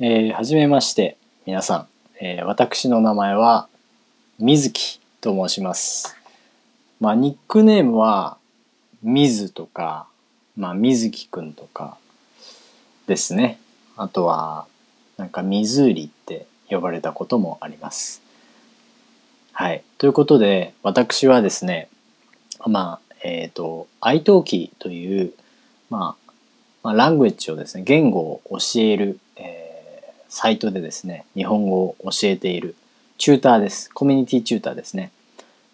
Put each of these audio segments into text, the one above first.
えー、はじめまして皆さん、えー、私の名前は水木と申します。まあニックネームは水とかまあ水木くんとかですね。あとはなんか湖って呼ばれたこともあります。はい。ということで私はですねまあえっ、ー、と iTalki というまあまあ、ラングエッジをですね言語を教える、えーサイトでですね、日本語を教えているチューターです。コミュニティチューターですね。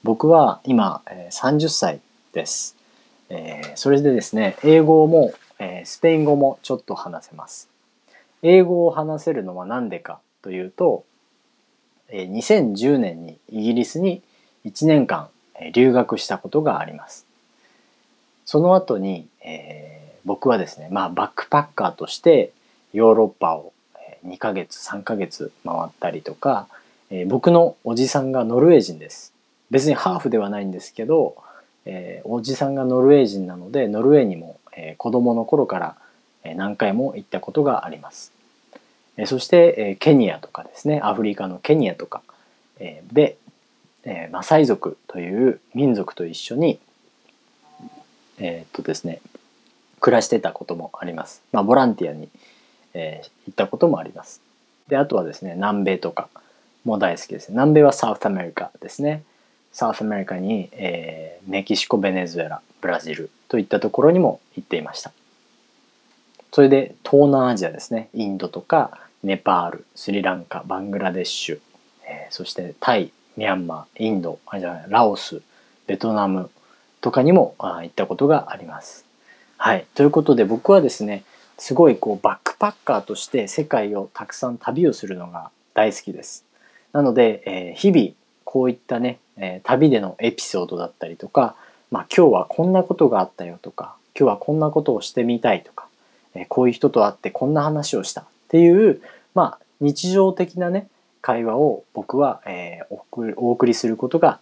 僕は今、え30歳です。えー、それでですね、英語も、えー、スペイン語もちょっと話せます。英語を話せるのは何でかというと、えー、2010年にイギリスに1年間、え留学したことがあります。その後に、え僕はですね、まあバックパッカーとしてヨーロッパを2ヶ月3ヶ月回ったりとか、えー、僕のおじさんがノルウェー人です別にハーフではないんですけど、えー、おじさんがノルウェー人なのでノルウェーにも、えー、子供の頃から何回も行ったことがあります、えー、そして、えー、ケニアとかですねアフリカのケニアとか、えー、で、えー、マサイ族という民族と一緒にえー、っとですね暮らしてたこともあります。まあ、ボランティアに、えー、行ったこともあります。であとはですね南米とかも大好きです。南米は South America ですね。 South America に、えー、メキシコベネズエラブラジルといったところにも行っていました。それで東南アジアですねインドとかネパールスリランカバングラデシュ、えー、そしてタイミャンマーインドあじゃラオスベトナムとかにも行ったことがあります。はいということで僕はですねすごいこうバックパッカーとして世界をたくさん旅をするのが大好きです。なので、えー、日々こういったね、えー、旅でのエピソードだったりとか、まあ、今日はこんなことがあったよとか今日はこんなことをしてみたいとか、えー、こういう人と会ってこんな話をしたっていう、まあ、日常的なね会話を僕は、えー、お送りすることが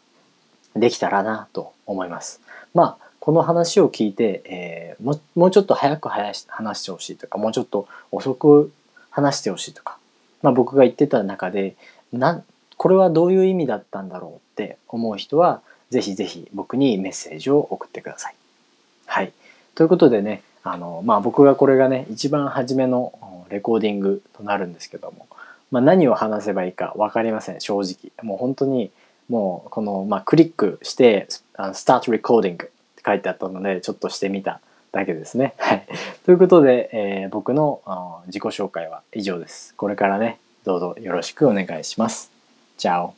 できたらなと思います。まあこの話を聞いて、えー、ももうちょっと早く話してほしいとかもうちょっと遅く話してほしいとか、まあ、僕が言ってた中でなこれはどういう意味だったんだろうって思う人はぜひぜひ僕にメッセージを送ってください。はい。ということでね、あの、まあ僕がこれがね、一番初めのレコーディングとなるんですけども、まあ何を話せばいいか分かりません、正直。もう本当に、もうこの、まあクリックして、スタートレコーディング書いてあったのでちょっとしてみただけですね。はい、ということで、えー、僕の自己紹介は以上です。これからねどうぞよろしくお願いします。チャオ